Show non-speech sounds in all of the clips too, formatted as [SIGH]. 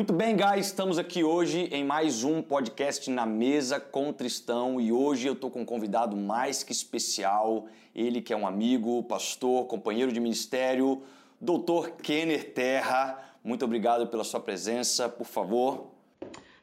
Muito bem, guys, estamos aqui hoje em mais um podcast na mesa com Tristão e hoje eu estou com um convidado mais que especial, ele que é um amigo, pastor, companheiro de ministério, doutor Kenner Terra. Muito obrigado pela sua presença, por favor.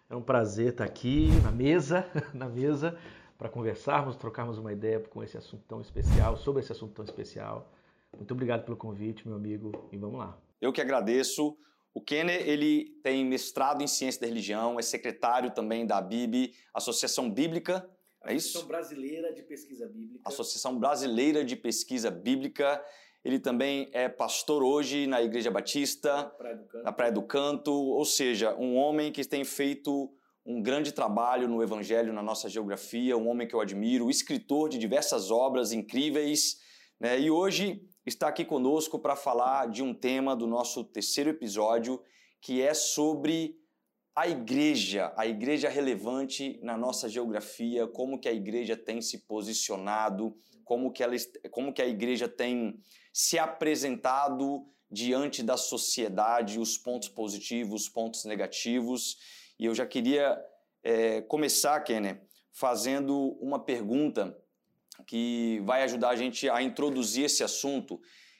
É um prazer estar aqui na mesa, [LAUGHS] na mesa, para conversarmos, trocarmos uma ideia com esse assunto tão especial, sobre esse assunto tão especial. Muito obrigado pelo convite, meu amigo, e vamos lá. Eu que agradeço. O Kenner, ele tem mestrado em ciência da religião, é secretário também da BIB, Associação Bíblica, é isso? Associação Brasileira de Pesquisa Bíblica. Associação Brasileira de Pesquisa Bíblica. Ele também é pastor hoje na Igreja Batista, Praia do Canto. na Praia do Canto, ou seja, um homem que tem feito um grande trabalho no Evangelho, na nossa geografia, um homem que eu admiro, escritor de diversas obras incríveis, né? e hoje está aqui conosco para falar de um tema do nosso terceiro episódio, que é sobre a igreja, a igreja relevante na nossa geografia, como que a igreja tem se posicionado, como que, ela, como que a igreja tem se apresentado diante da sociedade, os pontos positivos, os pontos negativos. E eu já queria é, começar, Kenner, fazendo uma pergunta que vai ajudar a gente a introduzir esse assunto,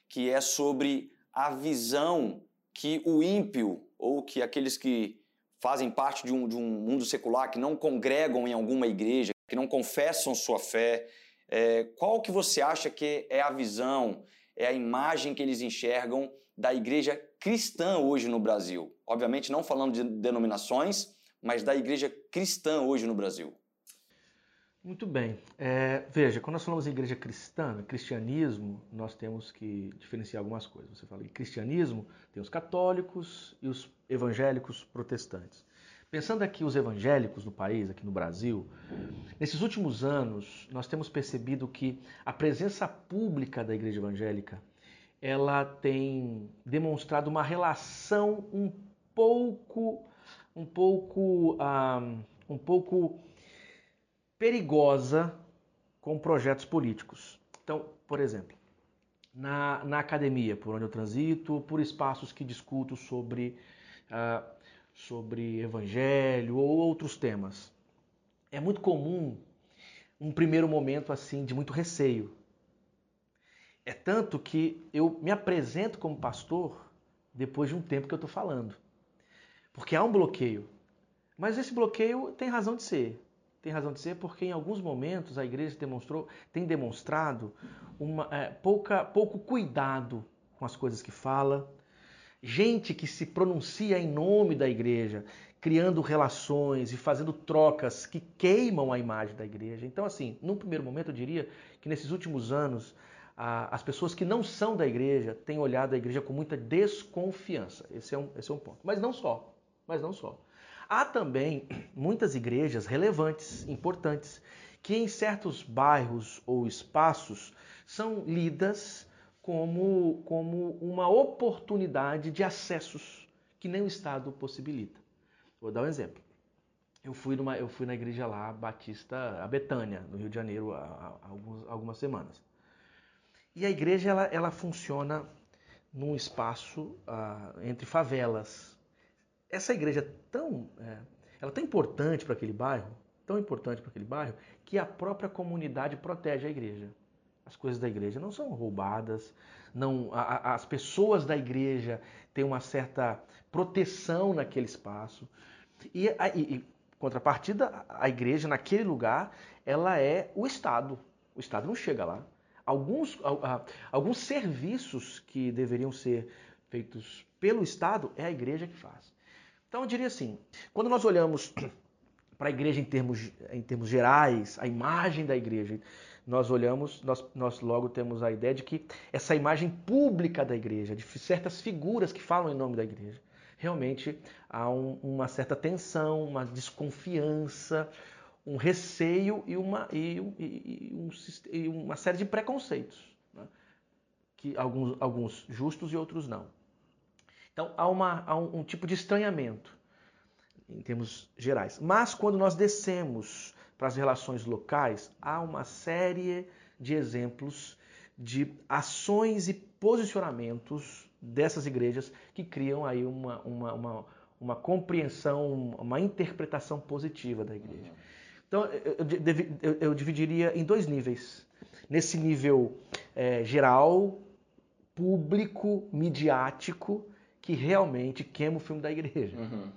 que é sobre a visão que o ímpio, ou que aqueles que fazem parte de um, de um mundo secular, que não congregam em alguma igreja, que não confessam sua fé, é, qual que você acha que é a visão, é a imagem que eles enxergam da igreja cristã hoje no Brasil? Obviamente não falando de denominações, mas da igreja cristã hoje no Brasil. Muito bem. É, veja, quando nós falamos em igreja cristã, cristianismo, nós temos que diferenciar algumas coisas. Você fala em cristianismo, tem os católicos e os evangélicos protestantes. Pensando aqui os evangélicos no país, aqui no Brasil, nesses últimos anos nós temos percebido que a presença pública da igreja evangélica ela tem demonstrado uma relação um pouco, um pouco, um, um pouco perigosa com projetos políticos. Então, por exemplo, na, na academia, por onde eu transito, por espaços que discuto sobre, uh, sobre evangelho ou outros temas, é muito comum um primeiro momento assim de muito receio. É tanto que eu me apresento como pastor depois de um tempo que eu estou falando. Porque há um bloqueio. Mas esse bloqueio tem razão de ser tem razão de ser porque em alguns momentos a igreja demonstrou, tem demonstrado uma, é, pouca, pouco cuidado com as coisas que fala, gente que se pronuncia em nome da igreja, criando relações e fazendo trocas que queimam a imagem da igreja. Então, assim, num primeiro momento eu diria que nesses últimos anos as pessoas que não são da igreja têm olhado a igreja com muita desconfiança. Esse é um, esse é um ponto. Mas não só. Mas não só. Há também muitas igrejas relevantes, importantes, que em certos bairros ou espaços são lidas como, como uma oportunidade de acessos que nem o Estado possibilita. Vou dar um exemplo. Eu fui, numa, eu fui na igreja lá, Batista, a Betânia, no Rio de Janeiro, há, há alguns, algumas semanas. E a igreja ela, ela funciona num espaço uh, entre favelas, essa igreja é tão, é, ela é tão importante para aquele bairro, tão importante para aquele bairro, que a própria comunidade protege a igreja. As coisas da igreja não são roubadas, não, a, a, as pessoas da igreja têm uma certa proteção naquele espaço. E, a, e, e contrapartida, a igreja naquele lugar, ela é o Estado. O Estado não chega lá. Alguns, alguns serviços que deveriam ser feitos pelo Estado é a igreja que faz. Então eu diria assim, quando nós olhamos [CLEARS THROAT] para a igreja em termos, em termos gerais, a imagem da igreja, nós olhamos, nós, nós logo temos a ideia de que essa imagem pública da igreja, de certas figuras que falam em nome da igreja, realmente há um, uma certa tensão, uma desconfiança, um receio e uma, e, e, um, e uma série de preconceitos, né? que alguns, alguns justos e outros não. Então há, uma, há um, um tipo de estranhamento em termos gerais. Mas quando nós descemos para as relações locais, há uma série de exemplos de ações e posicionamentos dessas igrejas que criam aí uma, uma, uma, uma compreensão, uma interpretação positiva da igreja. Então, eu, eu, eu dividiria em dois níveis. Nesse nível é, geral, público, midiático, que realmente queima o filme da igreja. Uhum.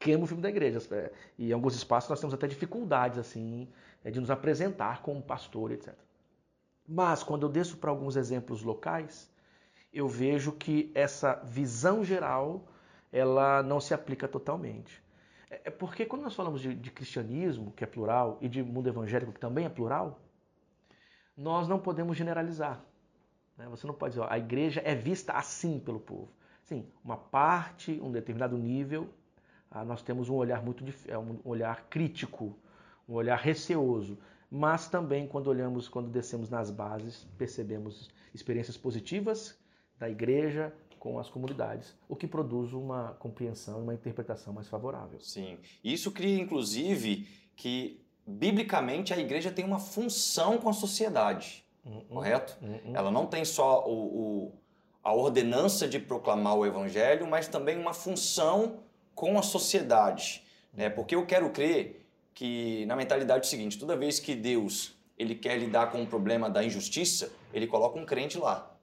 Queima o filme da igreja. É, e em alguns espaços nós temos até dificuldades assim é, de nos apresentar como pastor, etc. Mas quando eu desço para alguns exemplos locais, eu vejo que essa visão geral ela não se aplica totalmente. É, é porque quando nós falamos de, de cristianismo, que é plural, e de mundo evangélico, que também é plural, nós não podemos generalizar. Né? Você não pode dizer, ó, a igreja é vista assim pelo povo. Sim, uma parte, um determinado nível, ah, nós temos um olhar muito é um olhar crítico, um olhar receoso, mas também quando olhamos, quando descemos nas bases, percebemos experiências positivas da igreja com as comunidades, o que produz uma compreensão e uma interpretação mais favorável. Sim. Isso cria inclusive que biblicamente a igreja tem uma função com a sociedade, uh -uh. correto? Uh Ela não tem só o, o, a ordenança de proclamar o evangelho, mas também uma função com a sociedade. Né? Porque eu quero crer que, na mentalidade é seguinte, toda vez que Deus ele quer lidar com o problema da injustiça, ele coloca um crente lá.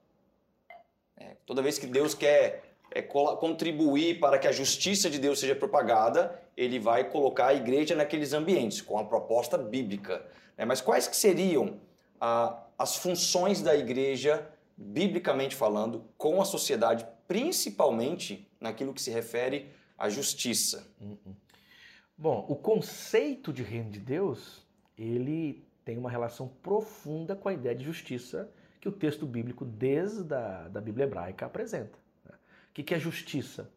É, toda vez que Deus quer é, contribuir para que a justiça de Deus seja propagada, ele vai colocar a igreja naqueles ambientes, com a proposta bíblica. Né? Mas quais que seriam a, as funções da igreja, biblicamente falando, com a sociedade, principalmente naquilo que se refere à justiça? Uhum. Bom, o conceito de reino de Deus, ele tem uma relação profunda com a ideia de justiça que o texto bíblico, desde a da Bíblia hebraica, apresenta. Né? O que é justiça?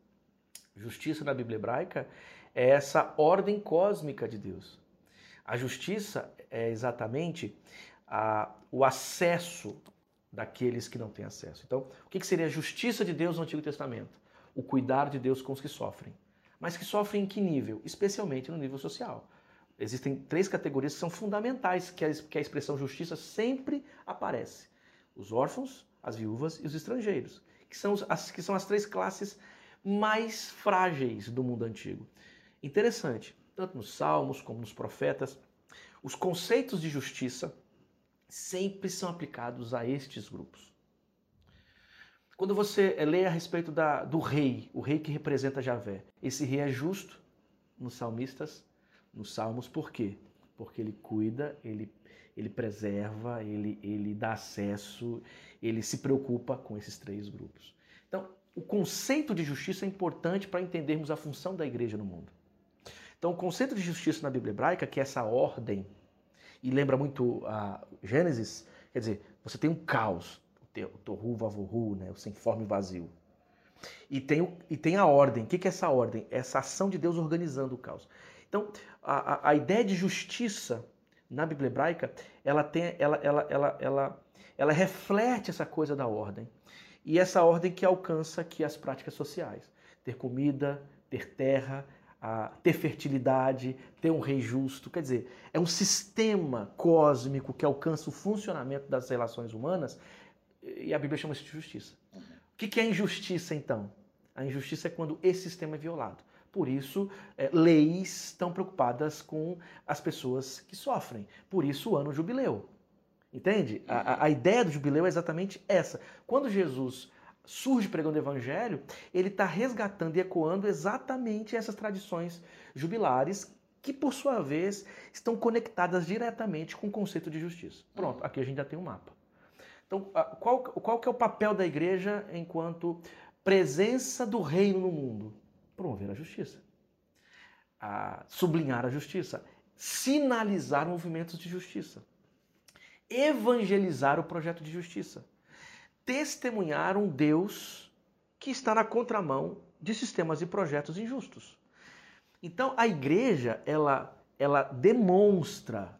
Justiça na Bíblia hebraica é essa ordem cósmica de Deus. A justiça é exatamente a, o acesso daqueles que não têm acesso. Então, o que seria a justiça de Deus no Antigo Testamento? O cuidar de Deus com os que sofrem. Mas que sofrem em que nível? Especialmente no nível social. Existem três categorias que são fundamentais que a, expressão justiça sempre aparece: os órfãos, as viúvas e os estrangeiros, que são as, que são as três classes mais frágeis do mundo antigo. Interessante, tanto nos Salmos como nos profetas, os conceitos de justiça sempre são aplicados a estes grupos. Quando você lê a respeito da, do rei, o rei que representa Javé, esse rei é justo nos salmistas, nos salmos, por quê? Porque ele cuida, ele, ele preserva, ele, ele dá acesso, ele se preocupa com esses três grupos. Então, o conceito de justiça é importante para entendermos a função da igreja no mundo. Então, o conceito de justiça na Bíblia hebraica, que é essa ordem, e lembra muito a Gênesis, quer dizer, você tem um caos, o torru vavohu, né, o sem forma e vazio. E tem, e tem a ordem. O que é essa ordem? Essa ação de Deus organizando o caos. Então, a, a ideia de justiça na Bíblia hebraica, ela, tem, ela, ela, ela, ela, ela reflete essa coisa da ordem. E essa ordem que alcança aqui as práticas sociais. Ter comida, ter terra, ter fertilidade, ter um rei justo. Quer dizer, é um sistema cósmico que alcança o funcionamento das relações humanas e a Bíblia chama isso de justiça. O que é injustiça, então? A injustiça é quando esse sistema é violado. Por isso, é, leis estão preocupadas com as pessoas que sofrem. Por isso, o ano jubileu. Entende? A, a, ideia do jubileu é exatamente essa. Quando Jesus surge pregando o evangelho, ele está resgatando e ecoando exatamente essas tradições jubilares que, por sua vez, estão conectadas diretamente com o conceito de justiça. Pronto, aqui a gente já tem um mapa. Então, qual, qual que é o papel da igreja enquanto presença do reino no mundo? Promover a justiça. A sublinhar a justiça. Sinalizar movimentos de justiça. Evangelizar o projeto de justiça. Testemunhar um Deus que está na contramão de sistemas e projetos injustos. Então, a igreja, ela, ela demonstra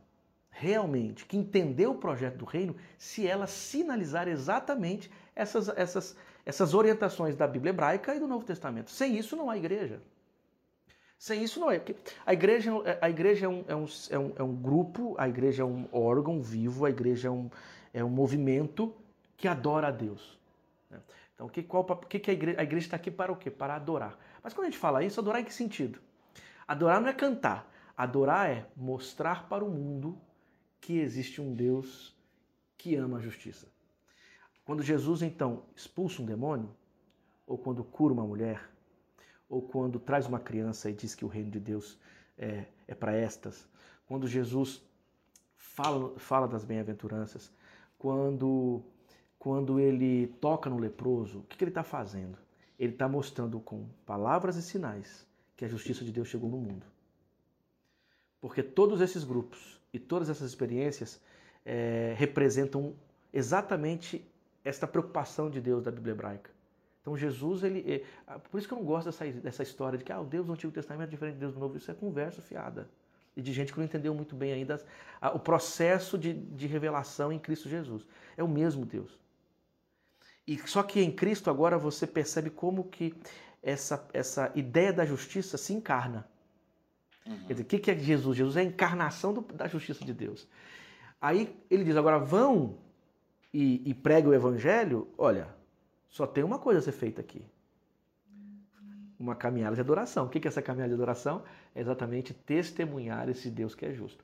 realmente que entendeu o projeto do reino se ela sinalizar exatamente essas, essas, essas orientações da Bíblia hebraica e do Novo Testamento. Sem isso não há igreja. Sem isso não é. A igreja, a igreja é, um, é, um, é, um, é um grupo, a igreja é um órgão vivo, a igreja é um, é um movimento que adora a Deus. Né? Então, que, qual, que, que a igreja, está aqui para o quê? Para adorar. Mas quando a gente fala isso, adorar em que sentido? Adorar não é cantar. Adorar é mostrar para o mundo que existe um Deus que ama a justiça. Quando Jesus então expulsa um demônio, ou quando cura uma mulher, ou quando traz uma criança e diz que o reino de Deus é, é para estas, quando Jesus fala, fala das bem-aventuranças, quando, quando ele toca no leproso, o que, que ele está fazendo? Ele está mostrando com palavras e sinais que a justiça de Deus chegou no mundo. Porque todos esses grupos e todas essas experiências é, representam exatamente esta preocupação de Deus da Bíblia hebraica. Então Jesus, ele, é, por isso que eu não gosto dessa, dessa história de que ah, o Deus do Antigo Testamento é diferente do Deus do Novo, isso é conversa fiada. E de gente que não entendeu muito bem ainda a, o processo de, de revelação em Cristo Jesus. É o mesmo Deus. E só que em Cristo agora você percebe como que essa, essa ideia da justiça se encarna. Uhum. Quer dizer, o que é Jesus? Jesus é a encarnação do, da justiça de Deus. Aí ele diz: agora vão e, e pregue o evangelho. Olha, só tem uma coisa a ser feita aqui: uma caminhada de adoração. O que é essa caminhada de adoração? É exatamente testemunhar esse Deus que é justo.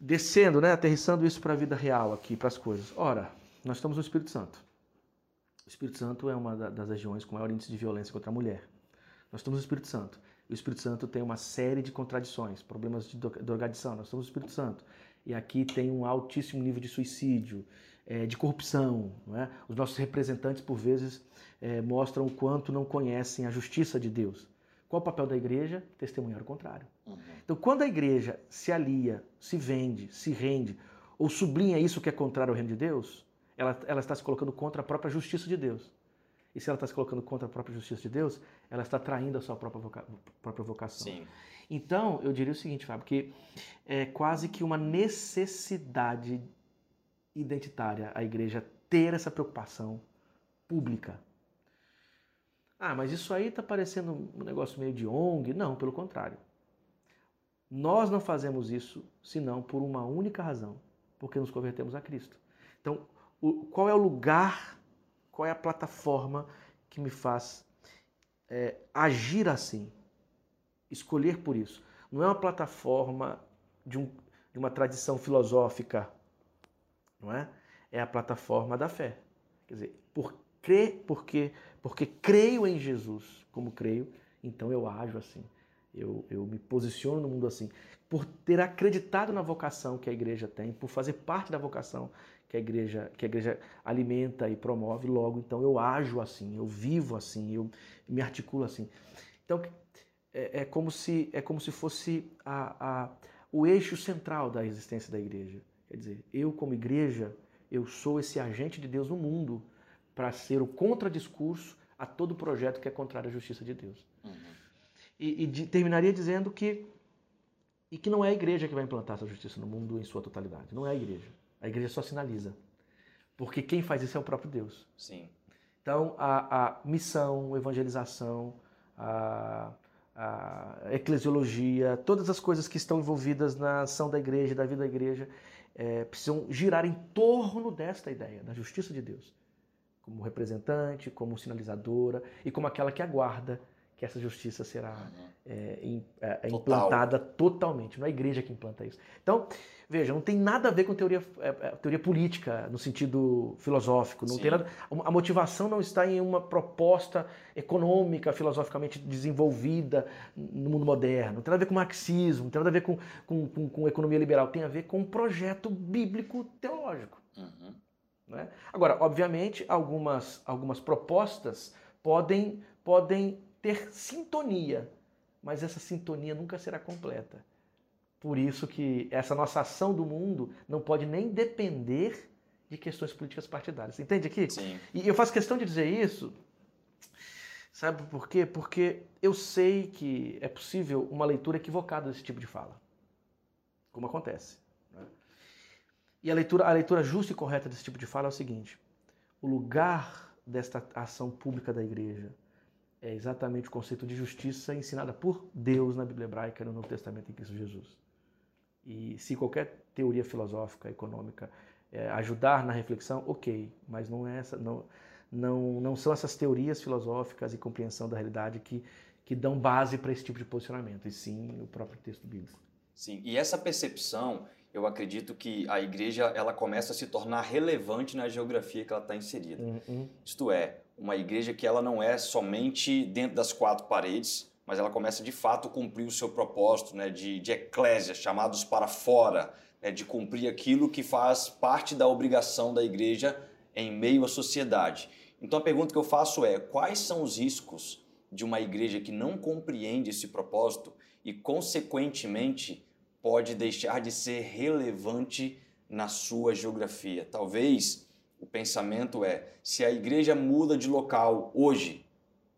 Descendo, né, aterrissando isso para a vida real aqui, para as coisas. Ora, nós estamos no Espírito Santo. O Espírito Santo é uma das regiões com maior índice de violência contra a mulher. Nós estamos no Espírito Santo. O Espírito Santo tem uma série de contradições, problemas de drogadição. Nós estamos no Espírito Santo. E aqui tem um altíssimo nível de suicídio, é, de corrupção. É? Os nossos representantes, por vezes, é, mostram o quanto não conhecem a justiça de Deus. Qual o papel da igreja? Testemunhar o contrário. Uhum. Então, quando a igreja se alia, se vende, se rende, ou sublinha isso que é contrário ao reino de Deus, ela, ela está se colocando contra a própria justiça de Deus. E se ela está se colocando contra a própria justiça de Deus, ela está traindo a sua própria, voca própria vocação. Sim. Então, eu diria o seguinte, Fábio, que é quase que uma necessidade identitária a igreja ter essa preocupação pública. Ah, mas isso aí está parecendo um negócio meio de ONG. Não, pelo contrário. Nós não fazemos isso senão por uma única razão, porque nos convertemos a Cristo. Então, qual é o lugar, qual é a plataforma que me faz é, agir assim, escolher por isso? Não é uma plataforma de, um, de uma tradição filosófica não é? É a plataforma da fé. Quer dizer, por crer, porque, porque creio em Jesus como creio, então eu ajo assim. Eu, eu me posiciono no mundo assim. Por ter acreditado na vocação que a igreja tem, por fazer parte da vocação que a igreja, que a igreja alimenta e promove, logo então eu ajo assim, eu vivo assim, eu me articulo assim. Então é, é como se é como se fosse a, a, o eixo central da existência da igreja. Quer dizer, eu como igreja, eu sou esse agente de Deus no mundo para ser o contradiscurso a todo projeto que é contrário à justiça de Deus. Uhum. E, e de, terminaria dizendo que e que não é a igreja que vai implantar essa justiça no mundo em sua totalidade. Não é a igreja. A igreja só sinaliza. Porque quem faz isso é o próprio Deus. Sim. Então, a, a missão, a evangelização, a, a eclesiologia, todas as coisas que estão envolvidas na ação da igreja, da vida da igreja, é, precisam girar em torno desta ideia, da justiça de Deus, como representante, como sinalizadora e como aquela que aguarda que essa justiça será uhum. é, é, é implantada totalmente. Não é a igreja que implanta isso. Então, veja, não tem nada a ver com teoria, é, é, teoria política no sentido filosófico. Não tem nada, a motivação não está em uma proposta econômica, filosoficamente desenvolvida no mundo moderno. Não tem nada a ver com marxismo, não tem nada a ver com, com, com, com economia liberal. Tem a ver com um projeto bíblico teológico. Uhum. Né? Agora, obviamente, algumas, algumas propostas podem, podem ter sintonia, mas essa sintonia nunca será completa. Por isso que essa nossa ação do mundo não pode nem depender de questões políticas partidárias. Entende aqui? Sim. E eu faço questão de dizer isso, sabe por quê? Porque eu sei que é possível uma leitura equivocada desse tipo de fala, como acontece. Né? E a leitura, a leitura justa e correta desse tipo de fala é o seguinte: o lugar desta ação pública da igreja é exatamente o conceito de justiça ensinada por Deus na Bíblia hebraica no Novo Testamento em Cristo Jesus. E se qualquer teoria filosófica, econômica é, ajudar na reflexão, ok, mas não é essa, não, não, não são essas teorias filosóficas e compreensão da realidade que, que dão base para esse tipo de posicionamento, e sim o próprio texto bíblico. Sim, e essa percepção, eu acredito que a igreja ela começa a se tornar relevante na geografia que ela está inserida. Uhum. Isto é, uma igreja que ela não é somente dentro das quatro paredes, mas ela começa de fato a cumprir o seu propósito né, de, de eclésia, chamados para fora, né, de cumprir aquilo que faz parte da obrigação da igreja em meio à sociedade. Então a pergunta que eu faço é: quais são os riscos de uma igreja que não compreende esse propósito e, consequentemente, pode deixar de ser relevante na sua geografia? Talvez o pensamento é: se a igreja muda de local hoje,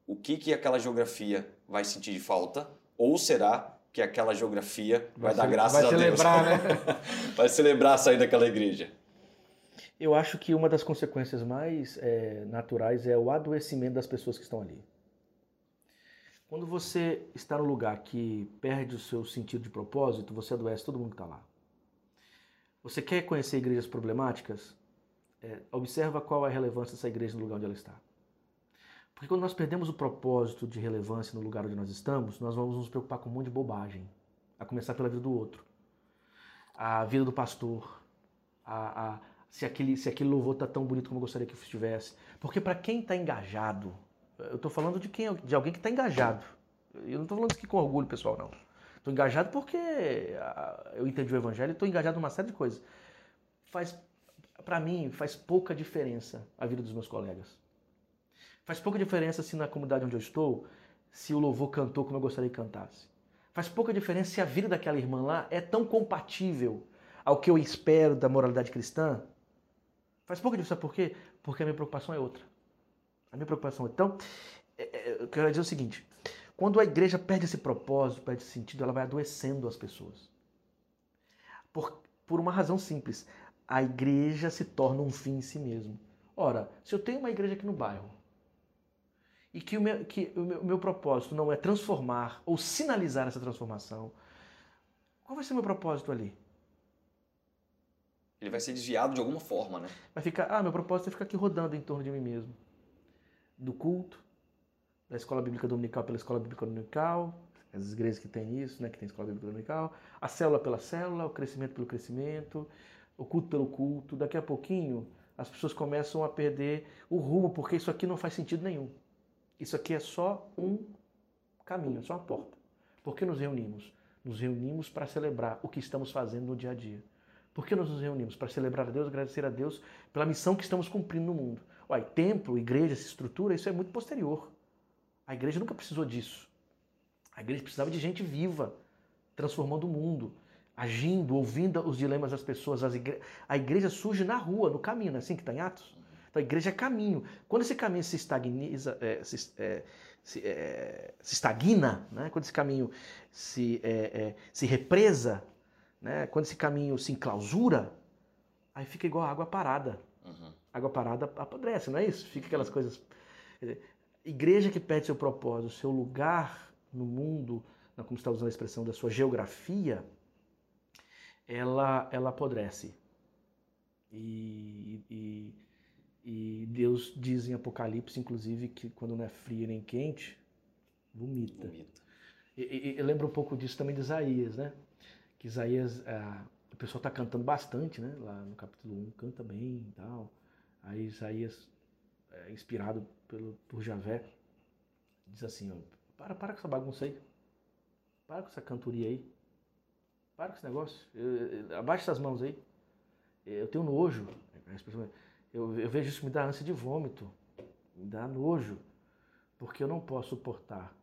o que, que aquela geografia vai sentir de falta? Ou será que aquela geografia vai, vai dar graças vai a Deus? Né? [LAUGHS] vai celebrar sair daquela igreja. Eu acho que uma das consequências mais é, naturais é o adoecimento das pessoas que estão ali. Quando você está no lugar que perde o seu sentido de propósito, você adoece todo mundo que está lá. Você quer conhecer igrejas problemáticas? É, observa qual é a relevância dessa igreja no lugar onde ela está. Porque quando nós perdemos o propósito de relevância no lugar onde nós estamos, nós vamos nos preocupar com um monte de bobagem. A começar pela vida do outro. A vida do pastor. A, a, se aquele, se aquele louvor está tão bonito como eu gostaria que estivesse. Porque para quem está engajado, eu estou falando de quem, de alguém que está engajado. Eu não estou falando isso aqui com orgulho, pessoal, não. Estou engajado porque eu entendi o evangelho estou engajado numa série de coisas. Faz, para mim, faz pouca diferença a vida dos meus colegas. Faz pouca diferença se na comunidade onde eu estou, se o louvor cantou como eu gostaria que cantasse. Faz pouca diferença se a vida daquela irmã lá é tão compatível ao que eu espero da moralidade cristã Faz pouca diferença, sabe por quê? Porque a minha preocupação é outra. A minha preocupação. Então, é, é, eu quero dizer o seguinte: quando a igreja perde esse propósito, perde esse sentido, ela vai adoecendo as pessoas. Por, por uma razão simples: a igreja se torna um fim em si mesmo. Ora, se eu tenho uma igreja aqui no bairro e que o meu, que o meu, meu propósito não é transformar ou sinalizar essa transformação, qual vai ser o meu propósito ali? Ele vai ser desviado de alguma forma, né? Vai ficar, ah, meu propósito é ficar aqui rodando em torno de mim mesmo. Do culto, da escola bíblica dominical pela escola bíblica dominical, as igrejas que têm isso, né, que tem escola bíblica dominical, a célula pela célula, o crescimento pelo crescimento, o culto pelo culto. Daqui a pouquinho, as pessoas começam a perder o rumo, porque isso aqui não faz sentido nenhum. Isso aqui é só um caminho, é só uma porta. Por que nos reunimos? Nos reunimos para celebrar o que estamos fazendo no dia a dia. Por que nós nos reunimos? Para celebrar a Deus, agradecer a Deus pela missão que estamos cumprindo no mundo. Olha, templo, igreja, essa estrutura, isso é muito posterior. A igreja nunca precisou disso. A igreja precisava de gente viva, transformando o mundo, agindo, ouvindo os dilemas das pessoas. Igre... A igreja surge na rua, no caminho, não é assim que está em Atos? Então a igreja é caminho. Quando esse caminho se estagniza, é, se, é, se, é, se, estagna, né? quando esse caminho se, é, é, se represa, né? Quando esse caminho se enclausura, aí fica igual água parada. Uhum. Água parada apodrece, não é isso? Fica aquelas coisas. Igreja que perde seu propósito, seu lugar no mundo, como está usando a expressão da sua geografia, ela, ela apodrece. E, e, e, Deus diz em Apocalipse, inclusive, que quando não é frio nem quente, vomita. vomita. E, e, eu lembro um pouco disso também de Isaías, né? que Isaías, é, o pessoal está cantando bastante, né? Lá no capítulo 1, canta bem e tal. Aí Isaías, é, inspirado pelo, por Javé, diz assim, ó, para, para com essa bagunça aí. Para com essa cantoria aí. Para com esse negócio. abaixa essas mãos aí. Eu tenho nojo. Eu, eu vejo isso me dá ânsia de vômito. Me dá nojo. Porque eu não posso suportar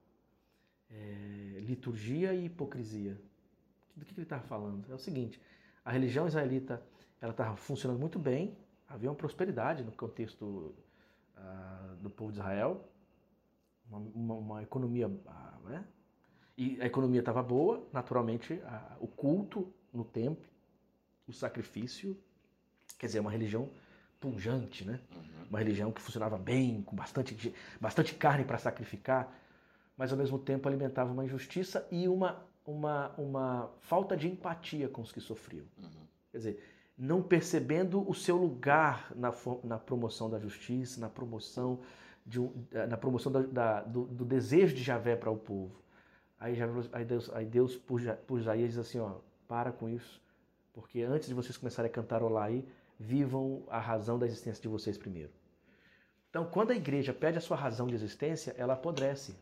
é, liturgia e hipocrisia do que ele estava falando? É o seguinte, a religião israelita ela estava funcionando muito bem, havia uma prosperidade no contexto uh, do povo de Israel, uma, uma, uma economia, uh, né? E a economia estava boa, naturalmente, uh, o culto no templo, o sacrifício, quer dizer, uma religião pungente, né? Uhum. Uma religião que funcionava bem, com bastante, bastante carne para sacrificar, mas ao mesmo tempo alimentava uma injustiça e uma uma, uma falta de empatia com os que sofriam. Uhum. Quer dizer, não percebendo o seu lugar na, na promoção da justiça, na promoção, de um, na promoção da, da, do, do, desejo de Javé para o povo. Aí, aí Deus, aí Deus por, Isaías diz assim, ó, para com isso, porque antes de vocês começarem a cantarolar aí, vivam a razão da existência de vocês primeiro. Então, quando a igreja pede a sua razão de existência, ela apodrece.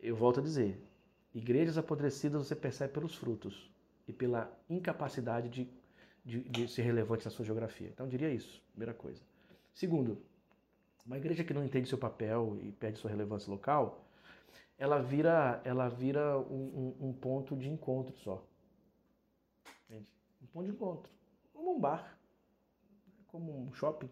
Eu volto a dizer, igrejas apodrecidas você percebe pelos frutos e pela incapacidade de, de, de ser relevante na sua geografia. Então, diria isso, primeira coisa. Segundo, uma igreja que não entende seu papel e perde sua relevância local, ela vira, ela vira um, um, um ponto de encontro só. Entende? Um ponto de encontro. Como um bar, como um shopping,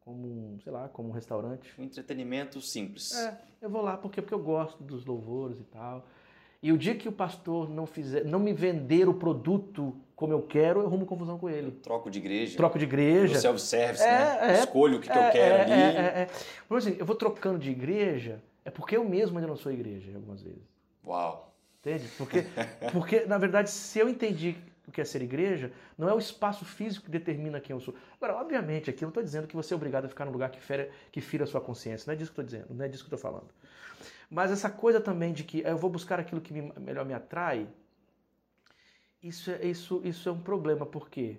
como um, sei lá, como um restaurante. Um entretenimento simples. É, eu vou lá porque, porque eu gosto dos louvores e tal. E o dia que o pastor não fizer, não me vender o produto como eu quero, eu arrumo confusão com ele. Eu troco de igreja. Troco de igreja. self-service, é, né? É, Escolho o que, é, que eu quero é, ali. É, é, é. assim, eu vou trocando de igreja, é porque eu mesmo ainda não sou igreja, algumas vezes. Uau. Entende? Porque, [LAUGHS] porque na verdade, se eu entendi o que é ser igreja, não é o espaço físico que determina quem eu sou. Agora, obviamente, aqui eu não estou dizendo que você é obrigado a ficar num lugar que, fere, que fira a sua consciência. Não é disso que eu estou dizendo, não é disso que eu estou falando. Mas essa coisa também de que eu vou buscar aquilo que me, melhor me atrai, isso é, isso, isso é um problema. Por quê?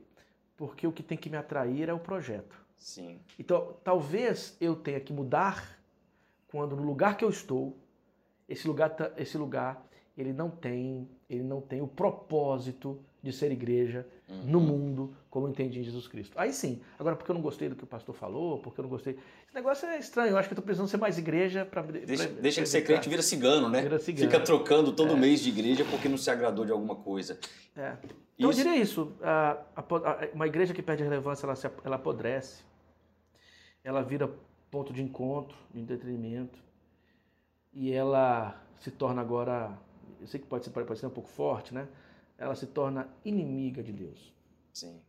Porque o que tem que me atrair é o projeto. Sim. Então, talvez eu tenha que mudar quando no lugar que eu estou, esse lugar, esse lugar ele não tem, ele não tem o propósito de ser igreja uhum. no mundo como eu entendi em Jesus Cristo. Aí sim. Agora, porque eu não gostei do que o pastor falou, porque eu não gostei. Esse negócio é estranho. Eu acho que eu estou precisando ser mais igreja para. Deixa, pra, deixa de ser crente vira cigano, né? Vira cigano. Fica trocando todo é. mês de igreja porque não se agradou de alguma coisa. É. Então isso... eu diria isso. A, a, a, uma igreja que perde relevância, ela, se, ela apodrece. Ela vira ponto de encontro, de entretenimento. E ela se torna agora. Eu sei que pode ser, pode ser um pouco forte, né? ela se torna inimiga de Deus. Sim.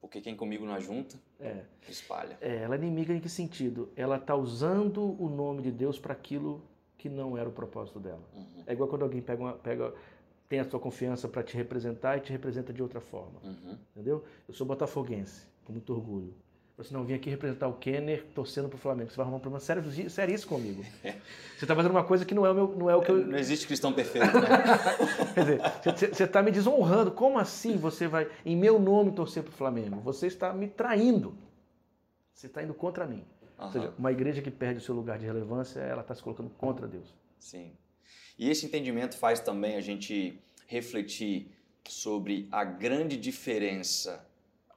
Porque quem comigo não ajunta, é. espalha. É, ela é inimiga em que sentido? Ela está usando o nome de Deus para aquilo que não era o propósito dela. Uhum. É igual quando alguém pega, uma, pega tem a sua confiança para te representar e te representa de outra forma. Uhum. Entendeu? Eu sou botafoguense, com muito orgulho. Você não vim aqui representar o Kenner torcendo pro Flamengo. Você vai arrumar um problema sério, sério isso comigo. Você está fazendo uma coisa que não é o, meu, não é o que eu... Não existe cristão perfeito. Né? [LAUGHS] Quer dizer, você está me desonrando. Como assim você vai, em meu nome, torcer pro Flamengo? Você está me traindo. Você está indo contra mim. Uhum. Ou seja, uma igreja que perde o seu lugar de relevância, ela está se colocando contra Deus. Sim. E esse entendimento faz também a gente refletir sobre a grande diferença,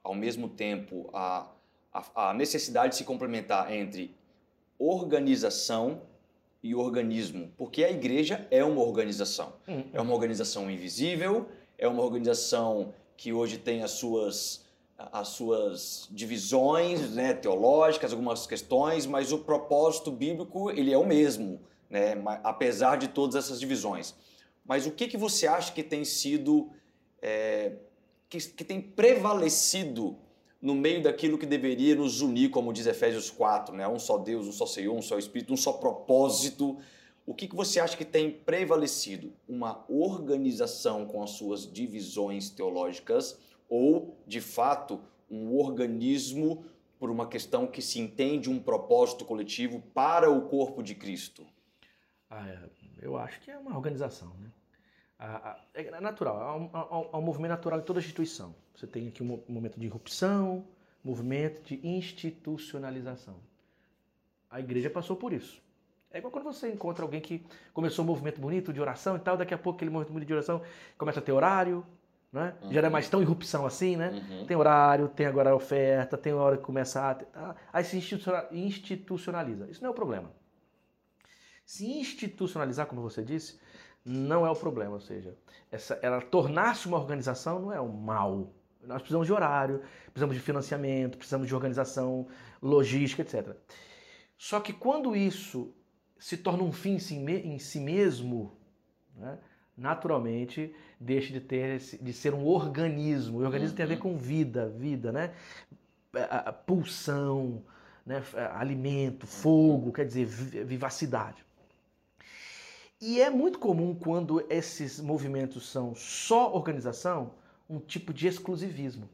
ao mesmo tempo, a a, a necessidade de se complementar entre organização e organismo, porque a igreja é uma organização. Uhum. É uma organização invisível, é uma organização que hoje tem as suas, as suas divisões né, teológicas, algumas questões, mas o propósito bíblico ele é o mesmo, né, apesar de todas essas divisões. Mas o que, que você acha que tem sido, é, que, que tem prevalecido no meio daquilo que deveria nos unir, como diz Efésios 4, né? um só Deus, um só Senhor, um só Espírito, um só propósito. O que, você acha que tem prevalecido? Uma organização com as suas divisões teológicas ou, de fato, um organismo por uma questão que se entende um propósito coletivo para o corpo de Cristo? Ah, é. eu acho que é uma organização, né? é natural, há um, há um, movimento natural em toda instituição. Você tem aqui um momento de irrupção, movimento de institucionalização. A igreja passou por isso. É igual quando você encontra alguém que começou um movimento bonito de oração e tal, daqui a pouco aquele movimento bonito de oração começa a ter horário, né? Uhum. Já não é mais tão irrupção assim, né? Uhum. Tem horário, tem agora a oferta, tem hora que começa a... Tá? Aí se institucionaliza. Isso não é o problema. Se institucionalizar, como você disse, não é o problema, ou seja, essa, ela tornar-se uma organização não é o mal. Nós precisamos de horário, precisamos de financiamento, precisamos de organização, logística, etc. Só que quando isso se torna um fim em si, mesmo, né, naturalmente deixa de ter de ser um organismo. O organismo uhum. tem a ver uhum. com vida, vida, né? A, a pulsão, né? alimento, fogo, quer dizer, vivacidade. E é muito comum quando esses movimentos são só organização, um tipo de exclusivismo.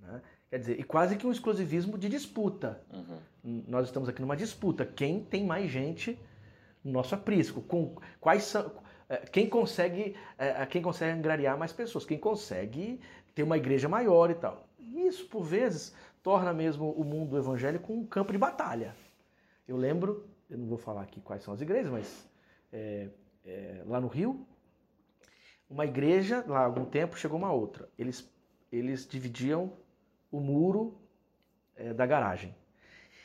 Né? Quer dizer, e quase que um exclusivismo de disputa. Uhum. Nós estamos aqui numa disputa. Quem tem mais gente no nosso aprisco? Com, quais são, é, quem consegue, é, quem consegue angariar mais pessoas? Quem consegue ter uma igreja maior e tal? Isso, por vezes, torna mesmo o mundo evangélico um campo de batalha. Eu lembro, eu não vou falar aqui quais são as igrejas, mas é, é, lá no Rio, uma igreja, lá há algum tempo, chegou uma outra. Eles, eles dividiam o muro é, da garagem.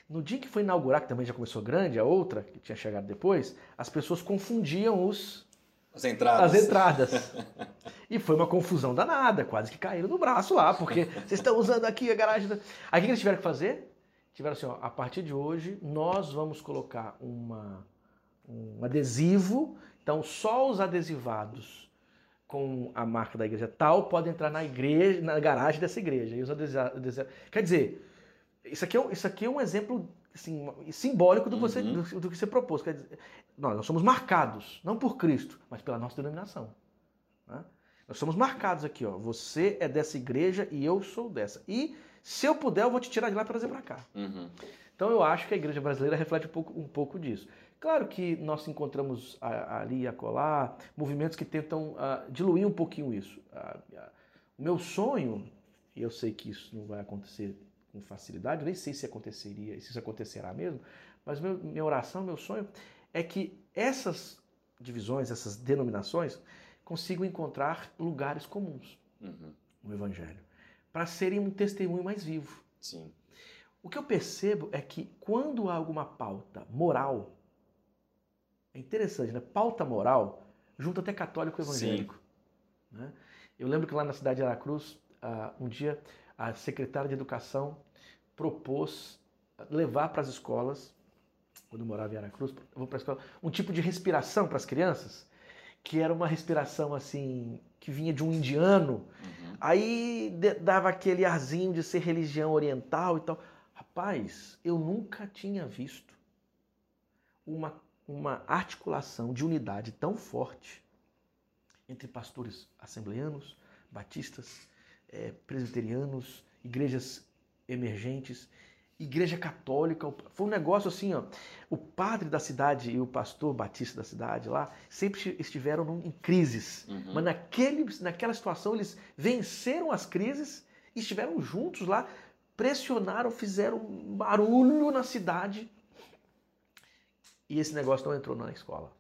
No dia que foi inaugurar, que também já começou grande, a outra, que tinha chegado depois, as pessoas confundiam os, as entradas. As entradas. e foi uma confusão danada, quase que caíram no braço lá, porque vocês estão usando aqui a garagem. Da... Aí o que eles tiveram que fazer? Tiveram assim, ó, a partir de hoje nós vamos colocar uma, um adesivo, então só os adesivados com a marca da igreja tal pode entrar na igreja, na garagem dessa igreja. E os adesivos, quer dizer, isso aqui é, isso aqui é um exemplo assim, simbólico do, você, uhum. do, do, que você propôs. Quer dizer, nós, nós somos marcados, não por Cristo, mas pela nossa denominação. Né? Nós somos marcados aqui, ó. Você é dessa igreja e eu sou dessa. E se eu puder, eu vou te tirar de lá e trazer para cá. Uhum. Então eu acho que a igreja brasileira reflete um pouco, um pouco disso. Claro que nós encontramos ali e acolá movimentos que tentam uh, diluir um pouquinho isso. Uh, uh, o meu sonho, e eu sei que isso não vai acontecer com facilidade, nem sei se aconteceria, se isso acontecerá mesmo, mas meu, minha oração, meu sonho é que essas divisões, essas denominações, consigam encontrar lugares comuns uhum. no Evangelho, para serem um testemunho mais vivo. Sim. O que eu percebo é que quando há alguma pauta moral é interessante, né? Pauta moral junta até católico e evangélico. Né? Eu lembro que lá na cidade de Aracruz, uh, um dia, a secretária de Educação propôs levar para as escolas, quando eu morava em Aracruz, vou para a escola, um tipo de respiração para as crianças, que era uma respiração assim, que vinha de um indiano, uhum. aí dava aquele arzinho de ser religião oriental e tal. Rapaz, eu nunca tinha visto uma uma articulação de unidade tão forte entre pastores assembleanos, batistas, é, presbiterianos, igrejas emergentes, igreja católica. Foi um negócio assim, ó. O padre da cidade e o pastor batista da cidade lá sempre estiveram em crises. Uhum. Mas naquele, naquela situação eles venceram as crises e estiveram juntos lá, pressionaram, fizeram barulho na cidade e esse negócio não entrou na escola.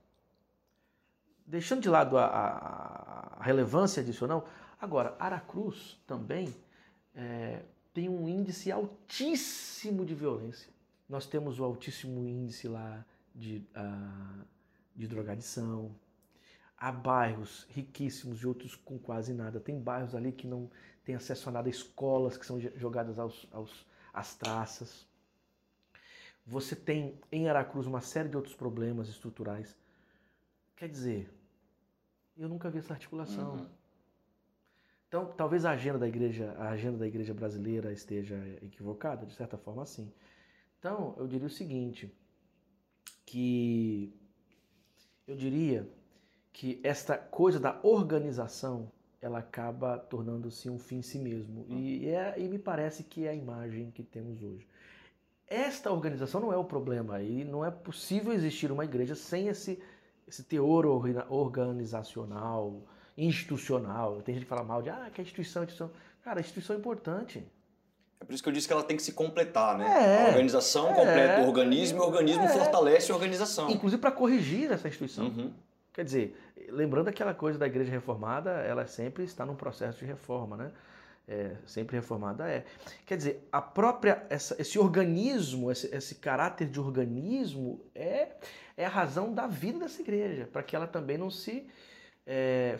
Deixando de lado a, a, a relevância disso ou não, agora, Aracruz também é, tem um índice altíssimo de violência. Nós temos o altíssimo índice lá de, uh, de drogadição. Há bairros riquíssimos e outros com quase nada. Tem bairros ali que não têm acesso a nada, escolas que são jogadas aos, aos, às traças. Você tem em Aracruz uma série de outros problemas estruturais. Quer dizer, eu nunca vi essa articulação. Uhum. Então, talvez a agenda da igreja, a agenda da igreja brasileira esteja equivocada, de certa forma, sim. Então, eu diria o seguinte, que eu diria que esta coisa da organização ela acaba tornando-se um fim em si mesmo. Uhum. E, é, e me parece que é a imagem que temos hoje. Esta organização não é o problema e não é possível existir uma igreja sem esse, esse teor organizacional, institucional. Tem gente que fala mal de, ah, que a instituição, a instituição. Cara, a instituição é importante. É por isso que eu disse que ela tem que se completar, né? É, a organização é, completa o organismo e o organismo é, fortalece a organização. Inclusive para corrigir essa instituição. Uhum. Quer dizer, lembrando aquela coisa da igreja reformada, ela sempre está num processo de reforma, né? É, sempre reformada é. Quer dizer, a própria essa, esse organismo, esse, esse, caráter de organismo é, é a razão da vida dessa igreja, para que ela também não se é,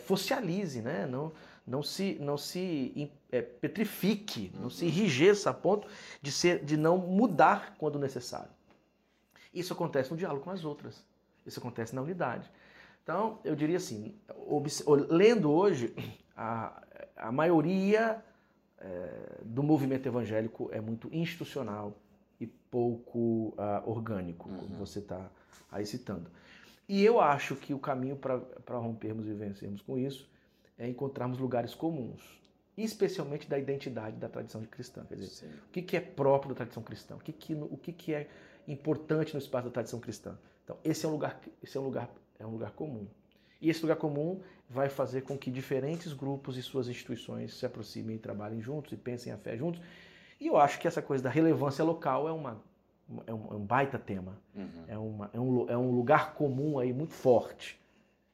né? não, não se, não se é, petrifique, não se enrijeça a ponto de, ser, de não mudar quando necessário. Isso acontece no diálogo com as outras, isso acontece na unidade. Então, eu diria assim, lendo hoje, a, a maioria é, do movimento evangélico é muito institucional e pouco uh, orgânico, uhum. como você está aí citando. E eu acho que o caminho para rompermos e vencermos com isso é encontrarmos lugares comuns, especialmente da identidade da tradição cristã. Quer dizer, Sim. o que, que é próprio da tradição cristã? O que, que, o que, que é importante no espaço da tradição cristã? Então, esse é um lugar, esse é um lugar, é um lugar comum. E esse lugar comum vai fazer com que diferentes grupos e suas instituições se aproximem e trabalhem juntos e pensem a fé juntos. E eu acho que essa coisa da relevância local é, uma, é, um, é um baita tema. Uhum. É, uma, é, um, é um lugar comum aí muito forte.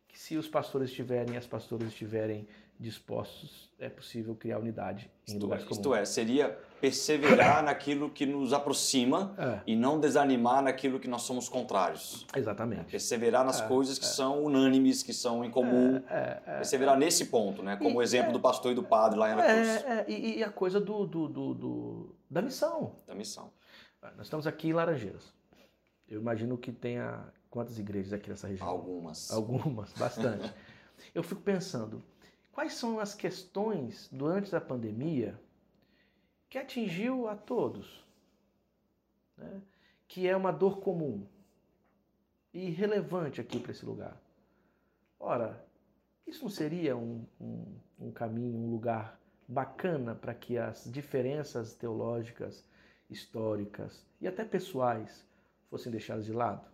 Que se os pastores estiverem e as pastoras estiverem dispostos, é possível criar unidade em Isto, é, lugares comuns. isto é, seria perseverar [COUGHS] naquilo que nos aproxima É, e não desanimar naquilo que nós somos contrários. exatamente. Perseverar nas É, coisas que são unânimes, que são em comum. É, é, Perseverar nesse ponto, né? Como o E- exemplo do pastor e do padre lá em Aracruz, é, é, e, e a coisa do, do, do, do- da missão. da missão. Nós estamos aqui em Laranjeiras. Eu imagino que tenha quantas igrejas aqui nessa região? Algumas. Algumas, bastante. [LAUGHS] Eu fico pensando, quais são as questões durante a pandemia que atingiu a todos? né? Que é uma dor comum e relevante aqui para esse lugar. Ora, isso não seria um, um, um caminho, um lugar bacana para que as diferenças teológicas, históricas e até pessoais fossem deixadas de lado?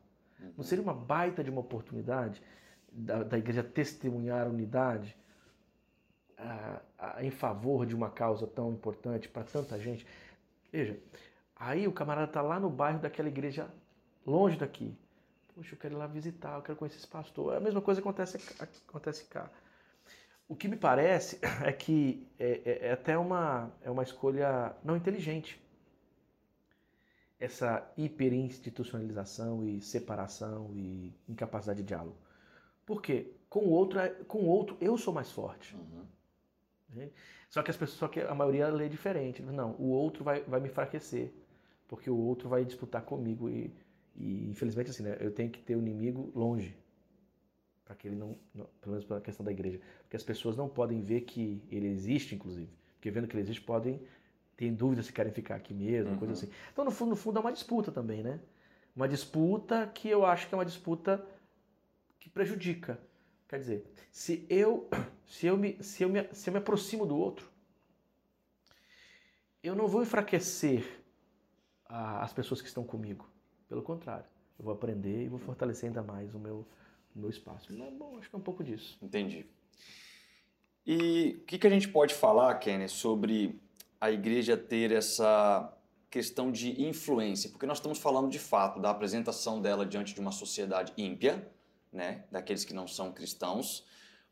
Não seria uma baita de uma oportunidade da, da igreja testemunhar a unidade em favor de uma causa tão importante para tanta gente? Veja, aí o camarada está lá no bairro daquela igreja longe daqui. Poxa, eu quero ir lá visitar, eu quero conhecer esse pastor. A mesma coisa acontece, acontece cá. O que me parece [COUGHS] é que é, é- é até uma, é uma escolha não inteligente essa hiperinstitucionalização e separação e incapacidade de diálogo. Por quê? Com o outro, é- com o outro eu sou mais forte. Uhum. Né? Só que as pessoas, só que a maioria lê diferente. Não, o outro vai, vai me enfraquecer, porque o outro vai disputar comigo e, e infelizmente assim, né, eu tenho que ter o inimigo longe para que ele não, não, pelo menos pela questão da igreja, porque as pessoas não podem ver que ele existe, inclusive, porque vendo que ele existe podem ter dúvidas se querem ficar aqui mesmo, coisa Uhum. assim. Então no fundo, no fundo é uma disputa também, né? Uma disputa que eu acho que é uma disputa que prejudica. Quer dizer, se eu se eu me se eu me, se eu me aproximo do outro, eu não vou enfraquecer a- as pessoas que estão comigo. Pelo contrário, eu vou aprender e vou fortalecer ainda mais o meu o meu espaço. Não, bom, acho que é um pouco disso. Entendi. E o que, que a gente pode falar, Kenny, sobre a igreja ter essa questão de influência? Porque nós estamos falando de fato da apresentação dela diante de uma sociedade ímpia, né, daqueles que não são cristãos,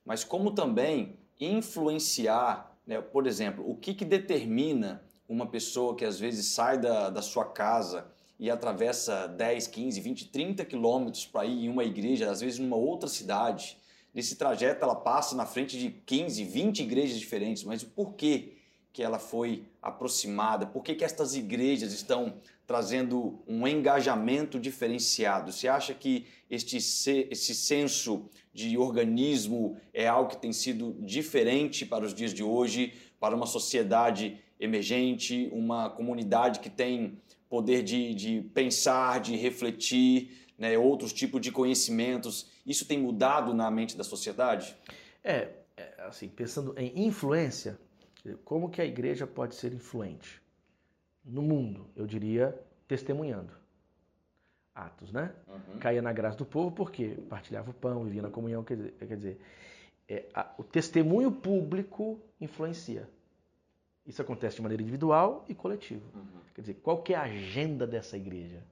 mas como também influenciar, né, por exemplo, o que, que determina uma pessoa que às vezes sai da, da sua casa e atravessa 10, 15, 20, 30 quilômetros para ir em uma igreja, às vezes numa outra cidade. Nesse trajeto ela passa na frente de 15, 20 igrejas diferentes, mas o porquê que ela foi aproximada? Por que, que estas igrejas estão trazendo um engajamento diferenciado? Você acha que este, se- esse senso de organismo é algo que tem sido diferente para os dias de hoje, para uma sociedade emergente, uma comunidade que tem poder de, de pensar, de refletir, né, outros tipos de conhecimentos. Isso tem mudado na mente da sociedade? É, é, assim, pensando em influência, como que a igreja pode ser influente? No mundo, eu diria, testemunhando. Atos, né? Caía na graça do povo porque partilhava o pão, vivia na comunhão. Quer dizer, quer dizer, é, a- o testemunho público influencia. Isso acontece de maneira individual e coletiva. Quer dizer, qual que é a agenda dessa igreja?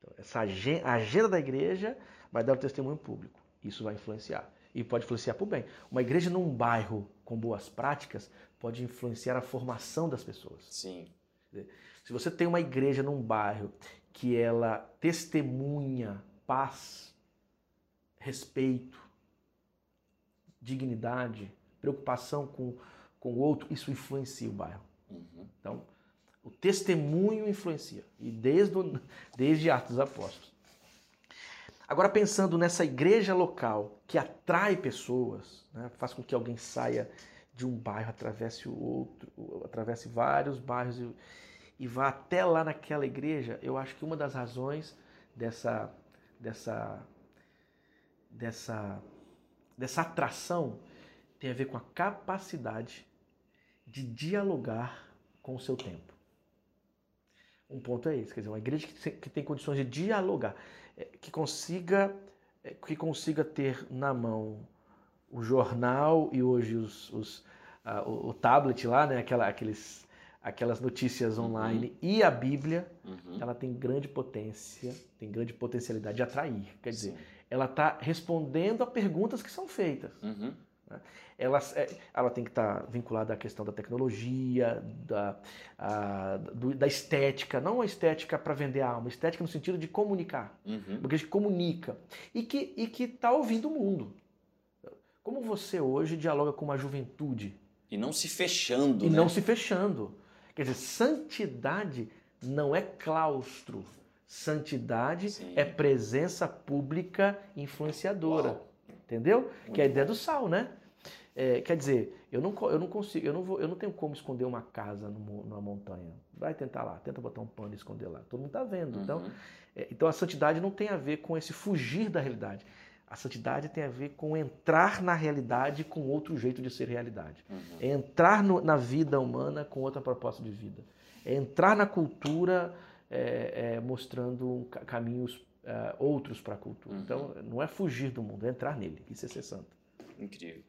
Então, essa a agenda da igreja vai dar o testemunho público. Isso vai influenciar. E pode influenciar para o bem. Uma igreja num bairro com boas práticas pode influenciar a formação das pessoas. Sim. Se você tem uma igreja num bairro que ela testemunha paz, respeito, dignidade, preocupação com, com o outro, isso influencia o bairro. Uhum. Então, o testemunho influencia. E desde, o- desde Atos dos Apóstolos. Agora, pensando nessa igreja local que atrai pessoas, né, faz com que alguém saia de um bairro, atravesse o outro, atravesse vários bairros e, e vá até lá naquela igreja, eu acho que uma das razões dessa, dessa, dessa, dessa atração tem a ver com a capacidade de dialogar com o seu tempo. Um ponto é esse, quer dizer, uma igreja que tem condições de dialogar, é, que consiga, é, que consiga ter na mão o jornal e hoje os, os o, o, tablet lá, né, aquela, aqueles, aquelas notícias uhum. online uhum. e a Bíblia, uhum. ela tem grande potência, tem grande potencialidade de atrair. Quer dizer, Sim. ela está respondendo a perguntas que são feitas. Uhum. Né? Ela, é, ela tem que estar tá vinculada à questão da tecnologia, da, a, do, da estética, não a estética para vender a alma, estética no sentido de comunicar, uhum. porque a gente comunica e que e que está ouvindo o mundo. Como você hoje dialoga com uma juventude e não se fechando, e né? não se fechando. Quer dizer, santidade não é claustro. Santidade Sim. é presença pública influenciadora. Uau. Entendeu? Muito que é a ideia do sal, né? É, quer dizer, eu não, eu não consigo, eu não, vou, eu não tenho como esconder uma casa no, numa montanha. Vai tentar lá, tenta botar um pano e esconder lá. Todo mundo está vendo. Então, uhum. Então, é, então a santidade não tem a ver com esse fugir da realidade. A santidade tem a ver com entrar na realidade com outro jeito de ser realidade. Uhum. É entrar no, na vida humana com outra proposta de vida. É entrar na cultura é, é, mostrando caminhos uh, outros para a cultura. Uhum. Então, não é fugir do mundo, é entrar nele. Isso é ser santo. Incrível.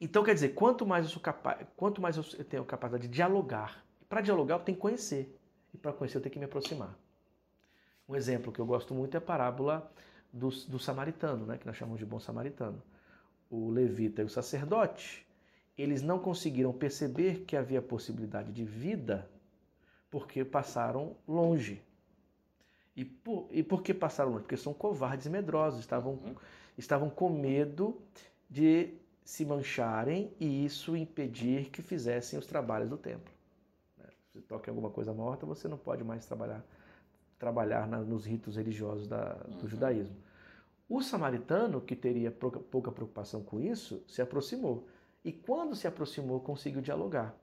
Então, quer dizer, quanto mais eu sou capaz, quanto mais eu tenho capacidade de dialogar, para dialogar eu tenho que conhecer. E para conhecer eu tenho que me aproximar. Um exemplo que eu gosto muito é a parábola do, do samaritano, né, que nós chamamos de bom samaritano. O levita e o sacerdote, eles não conseguiram perceber que havia possibilidade de vida porque passaram longe. E por, e por que passaram longe? Porque são covardes e medrosos, estavam, uhum. estavam com medo de se mancharem e isso impedir que fizessem os trabalhos do templo. Né? Se toca em alguma coisa morta, você não pode mais trabalhar, trabalhar nos ritos religiosos da, do uhum. judaísmo. O samaritano, que teria pouca, preocupação com isso, se aproximou. E quando se aproximou, conseguiu dialogar.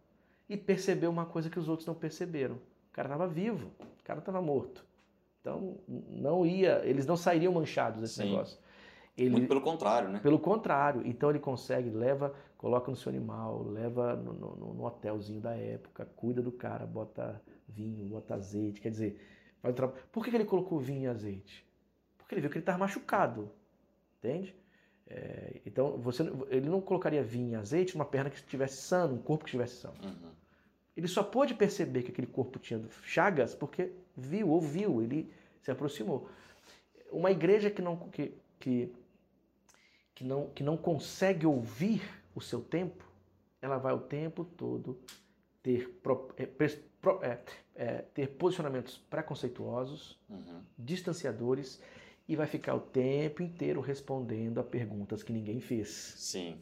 E percebeu uma coisa que os outros não perceberam. O cara estava vivo, o cara estava morto. Então, não ia, eles não sairiam manchados desse Sim. negócio. Ele, Muito pelo contrário, né? Pelo contrário. Então ele consegue, leva, coloca no seu animal, leva no, no, no hotelzinho da época, cuida do cara, bota vinho, bota azeite. Quer dizer, faz tra... por que, que ele colocou vinho e azeite? Porque ele viu que ele estava machucado. Entende? É, então você, ele não colocaria vinho e azeite numa perna que estivesse sano, um corpo que estivesse sano. Uhum. Ele só pôde perceber que aquele corpo tinha chagas porque viu, ouviu, ele se aproximou. Uma igreja que não, que, que, que não, que não consegue ouvir o seu tempo, ela vai o tempo todo ter, é, é, é, ter posicionamentos preconceituosos, uhum. distanciadores, e vai ficar o tempo inteiro respondendo a perguntas que ninguém fez. Sim.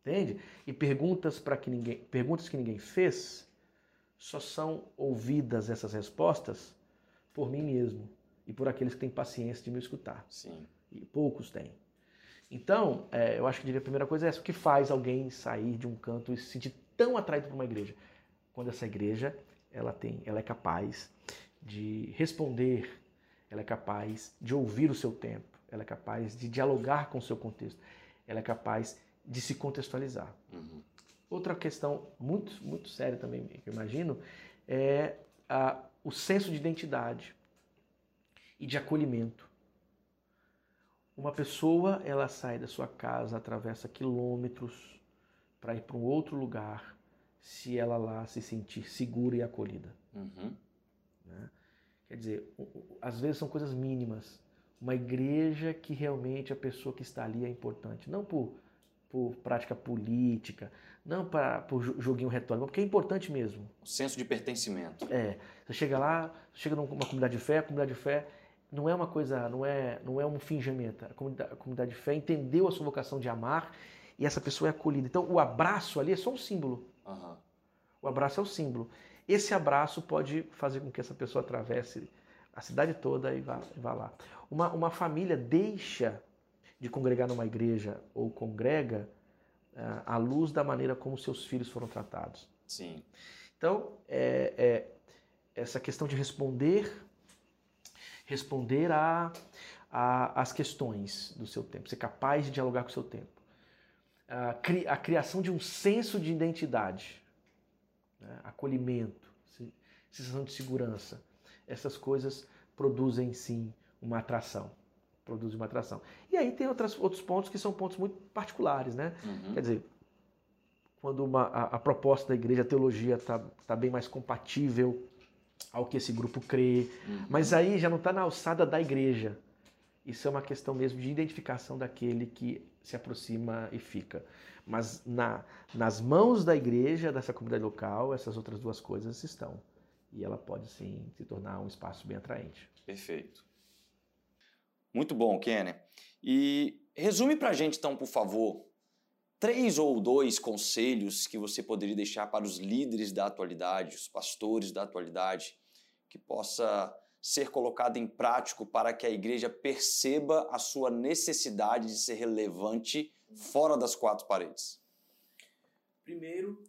Entende? E perguntas para que ninguém, perguntas que ninguém fez só são ouvidas essas respostas por mim mesmo e por aqueles que têm paciência de me escutar. Sim. E poucos têm. Então, é, eu acho que a primeira coisa é essa: o que faz alguém sair de um canto e se sentir tão atraído por uma igreja? Quando essa igreja ela tem, ela é capaz de responder, ela é capaz de ouvir o seu tempo, ela é capaz de dialogar com o seu contexto, ela é capaz de se contextualizar. Uhum. Outra questão muito, muito séria também, que eu imagino, é a, o senso de identidade e de acolhimento. Uma pessoa, ela sai da sua casa, atravessa quilômetros para ir para um outro lugar, se ela lá se sentir segura e acolhida. Uhum. Né? Quer dizer, às vezes são coisas mínimas. Uma igreja que realmente a pessoa que está ali é importante, não por por prática política, não para por joguinho retórico, porque é importante mesmo. O senso de pertencimento. É. Você chega lá, chega numa comunidade de fé, a comunidade de fé não é uma coisa, não é, não é um fingimento. A comunidade, a comunidade de fé entendeu a sua vocação de amar e essa pessoa é acolhida. Então o abraço ali é só um símbolo. Uhum. O abraço é o símbolo. Esse abraço pode fazer com que essa pessoa atravesse a cidade toda e vá, vá lá. Uma, uma família deixa de congregar numa igreja ou congrega uh, à luz da maneira como seus filhos foram tratados. Sim. Então, é, é, essa questão de responder, responder a, a, as questões do seu tempo, ser capaz de dialogar com o seu tempo. a, cri, a criação de um senso de identidade, né? acolhimento, sensação de segurança. Essas coisas produzem sim uma atração. Produzem uma atração. E aí tem outras, outros pontos que são pontos muito particulares, né? Uhum. Quer dizer, quando uma, a, a, proposta da igreja, a teologia está tá bem mais compatível ao que esse grupo crê, uhum. mas aí já não está na alçada da igreja. Isso é uma questão mesmo de identificação daquele que se aproxima e fica. Mas na, nas mãos da igreja, dessa comunidade local, essas outras duas coisas estão. E ela pode sim se tornar um espaço bem atraente. Perfeito. Muito bom, Kenner. E resume para a gente, então, por favor, três ou dois conselhos que você poderia deixar para os líderes da atualidade, os pastores da atualidade, que possa ser colocado em prático para que a igreja perceba a sua necessidade de ser relevante fora das quatro paredes? Primeiro,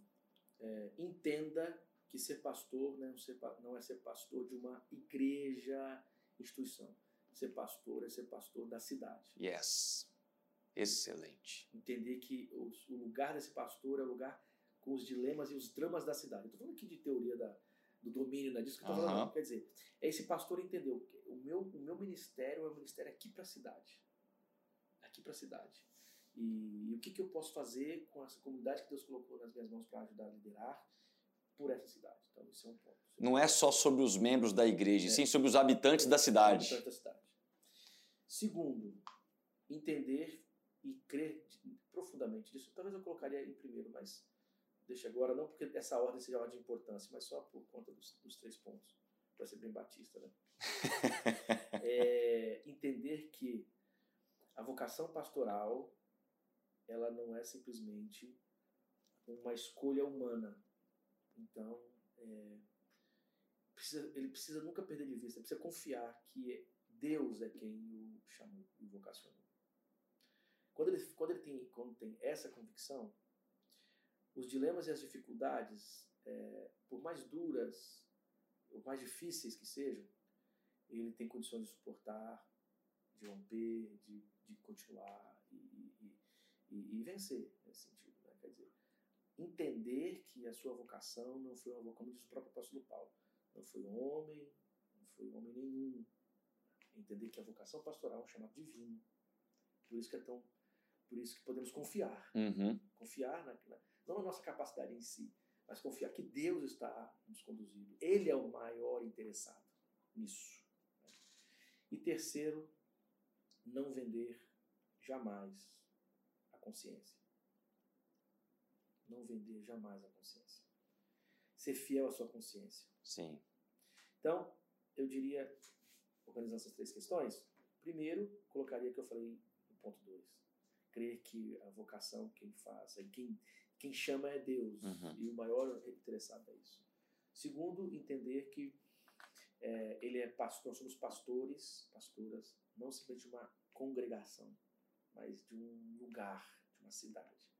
é, entenda que ser pastor né, não é ser pastor de uma igreja, instituição. Ser pastor é ser pastor da cidade. Yes. Excelente. Entender que o, lugar desse pastor é o lugar com os dilemas e os dramas da cidade. Estou falando aqui de teoria da, do domínio, né? disso que eu estou falando. Quer dizer, esse pastor entendeu que o meu, o meu ministério é o ministério aqui para a cidade. Aqui para a cidade. E, e, o que, que eu posso fazer com essa comunidade que Deus colocou nas minhas mãos para ajudar a liderar por essa cidade. Então, isso é um ponto. Não é só sobre os membros da igreja, é. sim sobre os habitantes da cidade. Habitantes da cidade. Segundo, entender e crer profundamente nisso. Talvez eu colocaria em primeiro, mas deixa agora, não porque essa ordem seja ordem de importância, mas só por conta dos, dos três pontos, para ser bem batista, né? [LAUGHS] é, entender que a vocação pastoral ela não é simplesmente uma escolha humana. Então, é, precisa, ele precisa nunca perder de vista, precisa confiar que Deus é quem o chamou e vocacionou. Quando ele, quando ele tem, quando tem essa convicção, os dilemas e as dificuldades, é, por mais duras, por mais difíceis que sejam, ele tem condições de suportar, de romper, de, de continuar e, e vencer nesse sentido. Né? Quer dizer, entender que a sua vocação não foi uma vocação, como diz o próprio apóstolo Paulo, não foi um homem, não foi um homem nenhum. Entender que a vocação pastoral é um chamado divino. Por isso que é tão por isso que podemos confiar. Uhum. Confiar na, na, não na nossa capacidade em si, mas confiar que Deus está nos conduzindo. Ele é o maior interessado nisso. Né? E terceiro, não vender jamais consciência. Não vender jamais a consciência. Ser fiel à sua consciência. Sim. Então, eu diria, organizando essas três questões, primeiro, colocaria que eu falei no ponto 2 crer que a vocação quem faz, quem, quem chama é Deus uhum. e o maior interessado é isso. Segundo, entender que é, ele é pastor, nós somos pastores, pastoras, não simplesmente uma congregação, mas de um lugar, de uma cidade.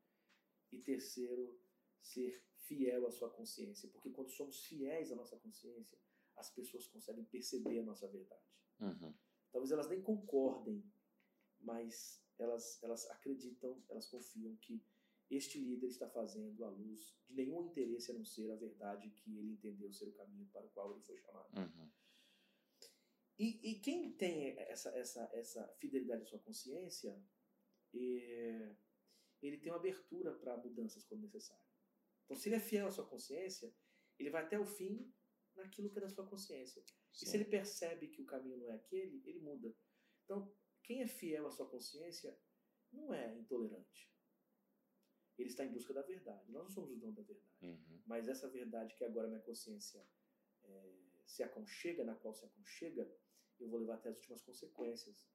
E terceiro, ser fiel à sua consciência, porque quando somos fiéis à nossa consciência, as pessoas conseguem perceber a nossa verdade. Uhum. Talvez elas nem concordem, mas elas, elas acreditam, elas confiam que este líder está fazendo à luz de nenhum interesse a não ser a verdade que ele entendeu ser o caminho para o qual ele foi chamado. Uhum. E, e, quem tem essa, essa, essa fidelidade à sua consciência, é, ele tem uma abertura para mudanças quando necessário. Então, se ele é fiel à sua consciência, ele vai até o fim naquilo que é da sua consciência. Sim. E se ele percebe que o caminho não é aquele, ele muda. Então, quem é fiel à sua consciência não é intolerante. Ele está em busca da verdade. Nós não somos o dono da verdade. Uhum. Mas essa verdade que agora minha consciência é, se aconchega, na qual se aconchega, eu vou levar até as últimas consequências.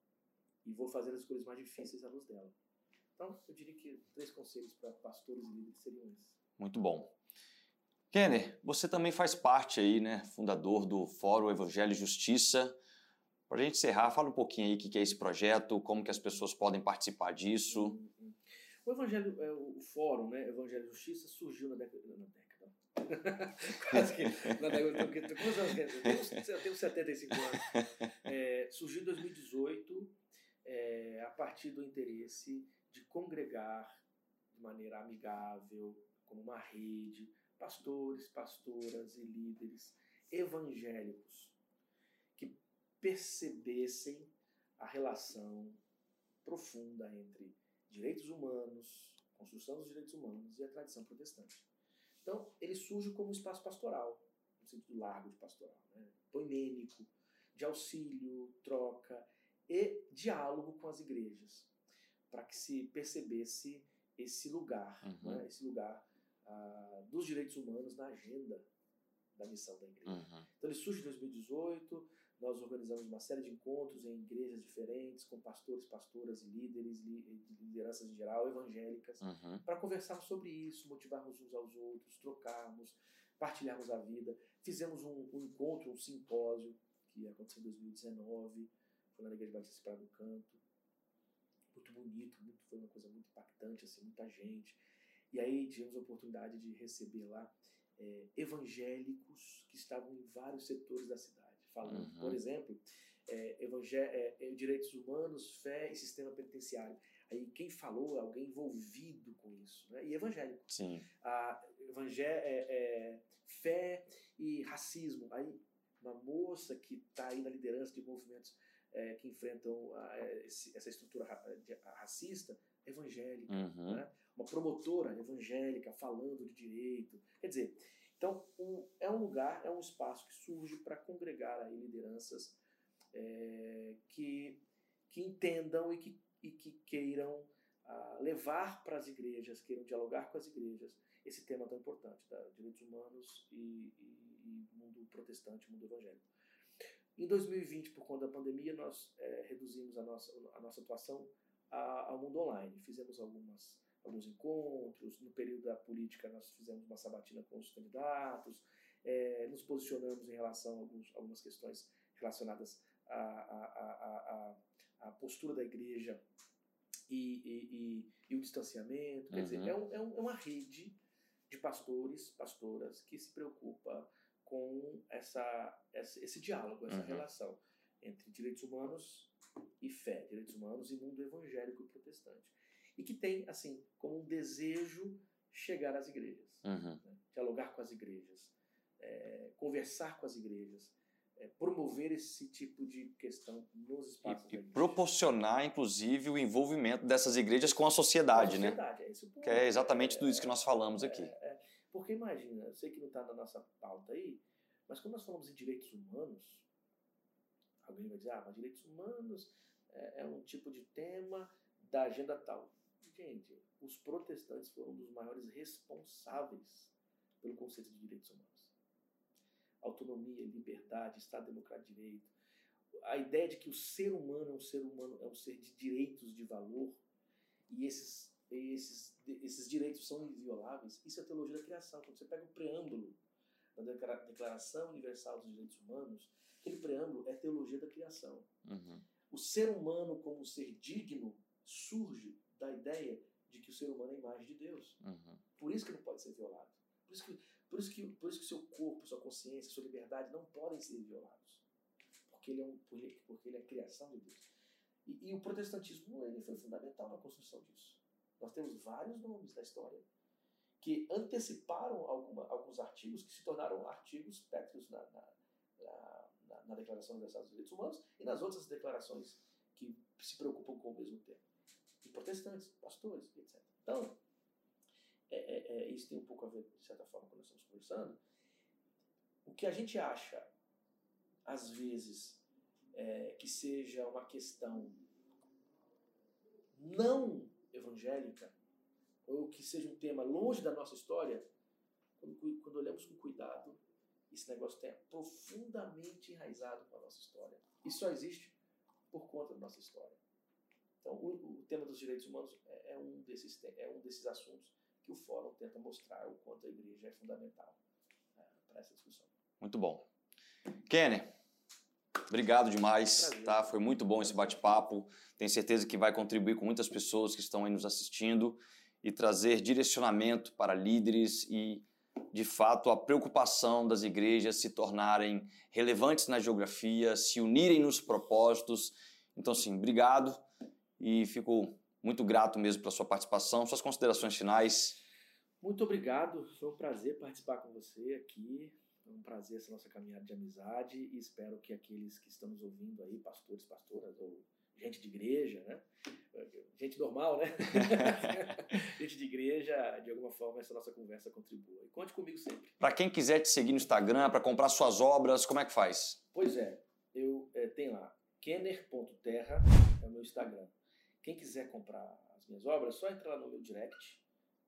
E vou fazer as escolhas mais difíceis à luz dela. Então, eu diria que três conselhos para pastores e líderes seriam esses. Muito bom. Kenner, você também faz parte aí, né, fundador do Fórum Evangelho e Justiça. Para a gente encerrar, fala um pouquinho aí o que é esse projeto, como que as pessoas podem participar disso. O Evangelho, é, o fórum, né, Evangelho e Justiça, surgiu na década. Na década. [LAUGHS] Quase que. Na década. Eu tenho 75 anos. É, surgiu em 2018, é, a partir do interesse de congregar de maneira amigável, como uma rede, pastores, pastoras e líderes evangélicos que percebessem a relação profunda entre direitos humanos, construção dos direitos humanos e a tradição protestante. Então, ele surge como espaço pastoral, no sentido largo de pastoral, né? poimênico, de auxílio, troca e diálogo com as igrejas, para que se percebesse esse lugar, uhum. né? esse lugar ah, dos direitos humanos na agenda da missão da igreja. Uhum. Então ele surge em 2018, nós organizamos uma série de encontros em igrejas diferentes, com pastores, pastoras e líderes, lideranças em geral, evangélicas, uhum. para conversarmos sobre isso, motivarmos uns aos outros, trocarmos, partilharmos a vida. Fizemos um, um encontro, um simpósio, que aconteceu em 2019, foi na Igreja Batista Praia do Canto. Muito bonito, muito, foi uma coisa muito impactante, assim, muita gente. E aí tivemos a oportunidade de receber lá é, evangélicos que estavam em vários setores da cidade, falando, uhum. por exemplo, é, é, é, direitos humanos, fé e sistema penitenciário. Aí quem falou é alguém envolvido com isso, né? E evangélico. Sim. A evangé é, é, fé e racismo. Aí uma moça que está aí na liderança de movimentos é, que enfrentam a, esse, essa estrutura racista, evangélica, uhum. né? uma promotora evangélica falando de direito. Quer dizer, então um, é um lugar, é um espaço que surge para congregar aí lideranças é, que, que entendam e que, e que queiram ah, levar para as igrejas, queiram dialogar com as igrejas esse tema tão importante, tá? direitos humanos e, e, e mundo protestante, mundo evangélico. Em 2020, por conta da pandemia, nós é, reduzimos a nossa, a nossa atuação ao mundo online. Fizemos algumas, alguns encontros, no período da política nós fizemos uma sabatina com os candidatos, é, nos posicionamos em relação a alguns, algumas questões relacionadas à, à, à, à postura da igreja e, e, e, e o distanciamento. Quer uhum. dizer, é, um, é, um, é uma rede de pastores, pastoras que se preocupa com essa, esse diálogo, essa uhum. relação entre direitos humanos e fé, direitos humanos e mundo evangélico e protestante. E que tem, assim, como um desejo chegar às igrejas, uhum. né? dialogar com as igrejas, é, conversar com as igrejas, é, promover esse tipo de questão nos espaços e, e proporcionar, inclusive, o envolvimento dessas igrejas com a sociedade, com a sociedade né? É esse o ponto. Que é exatamente é, tudo isso que nós falamos aqui. É, é. Porque imagina, eu sei que não está na nossa pauta aí, mas quando nós falamos em direitos humanos, Alguém vai dizer, ah, mas direitos humanos é, é um tipo de tema da agenda tal. Gente, os protestantes foram um dos maiores responsáveis pelo conceito de direitos humanos. Autonomia, liberdade, Estado Democrático de Direito. A ideia de que o ser humano é um ser humano, é um ser de direitos de valor e esses, esses, esses direitos são invioláveis, isso é teologia da criação. Quando você pega o preâmbulo da Declaração Universal dos Direitos Humanos, aquele preâmbulo é teologia da criação. Uhum. O ser humano como ser digno surge da ideia de que o ser humano é a imagem de Deus. Uhum. Por isso que não pode ser violado. Por isso que, por isso que, por isso que seu corpo, sua consciência, sua liberdade não podem ser violados. Porque ele é, um, porque ele é a criação de Deus. E, e o protestantismo ele foi fundamental na construção disso. Nós temos vários nomes da história que anteciparam alguma, alguns artigos que se tornaram artigos pétreos na, na, na, na, Declaração Universal dos Direitos Humanos e nas outras declarações que se preocupam com o mesmo tema. E protestantes, pastores, etc. Então, é, é, é, isso tem um pouco a ver, de certa forma, quando nós estamos conversando. O que a gente acha, às vezes, é, que seja uma questão não evangélica, ou que seja um tema longe da nossa história, quando, quando olhamos com cuidado, esse negócio tem profundamente enraizado com a nossa história. E só existe por conta da nossa história. Então, o, o tema dos direitos humanos é, é, um desses, é um desses assuntos que o Fórum tenta mostrar o quanto a igreja é fundamental é, para essa discussão. Muito bom. Kenner, obrigado demais. Tá? Foi muito bom esse bate-papo. Tenho certeza que vai contribuir com muitas pessoas que estão aí nos assistindo e trazer direcionamento para líderes e, de fato, a preocupação das igrejas se tornarem relevantes na geografia, se unirem nos propósitos. Então, sim, obrigado e fico Muito grato mesmo pela sua participação. Suas considerações finais. Muito obrigado. Foi um prazer participar com você aqui. É um prazer essa nossa caminhada de amizade e espero que aqueles que estão nos ouvindo aí, pastores, pastoras ou gente de igreja, né? Gente normal, né? [LAUGHS] gente de igreja, de alguma forma essa nossa conversa contribua. E conte comigo sempre. Para quem quiser te seguir no Instagram, para comprar suas obras, como é que faz? Pois é, eu é, tenho lá kenner.terra é o meu Instagram. Quem quiser comprar as minhas obras, só entrar lá no meu direct,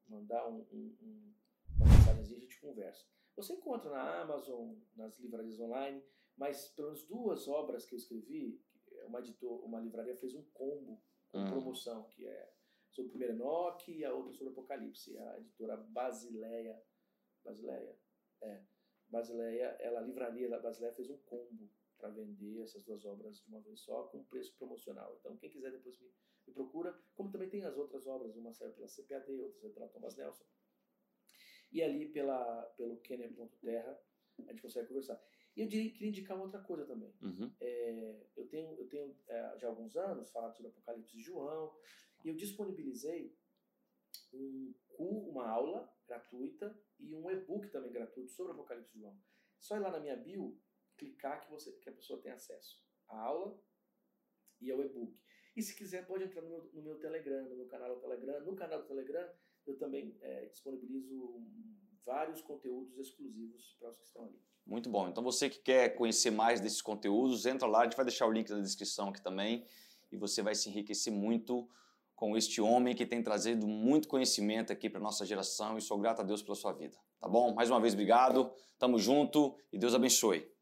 mandar um, um, um, uma mensagem e a gente conversa. Você encontra na Amazon, nas livrarias online, mas pelo menos duas obras que eu escrevi, uma, editor, uma livraria fez um combo com hum. promoção, que é sobre o primeiro Enoch e a outra sobre Apocalipse. A editora Basileia, Basileia, é, Basileia, ela, a livraria da Basileia fez um combo para vender essas duas obras de uma vez só com preço promocional. Então, quem quiser depois me, me procura, como também tem as outras obras, uma saiu pela CPAD, outra saiu pela Thomas Nelson. E ali pela, pelo Kenner.terra a gente consegue conversar. E eu diria, queria indicar uma outra coisa também. Uhum. É, eu tenho, eu tenho é, já há alguns anos falado sobre Apocalipse de João e eu disponibilizei um, uma aula gratuita e um e-book também gratuito sobre Apocalipse de João. Só ir lá na minha bio, clicar que, você, que a pessoa tem acesso à aula e ao e-book. E se quiser, pode entrar no meu, no meu Telegram, no meu canal do Telegram. No canal do Telegram, eu também é, disponibilizo vários conteúdos exclusivos para os que estão ali. Muito bom. Então você que quer conhecer mais desses conteúdos, entra lá, a gente vai deixar o link na descrição aqui também e você vai se enriquecer muito com este homem que tem trazido muito conhecimento aqui para nossa geração e sou grato a Deus pela sua vida. Tá bom? Mais uma vez obrigado. Tamo junto e Deus abençoe.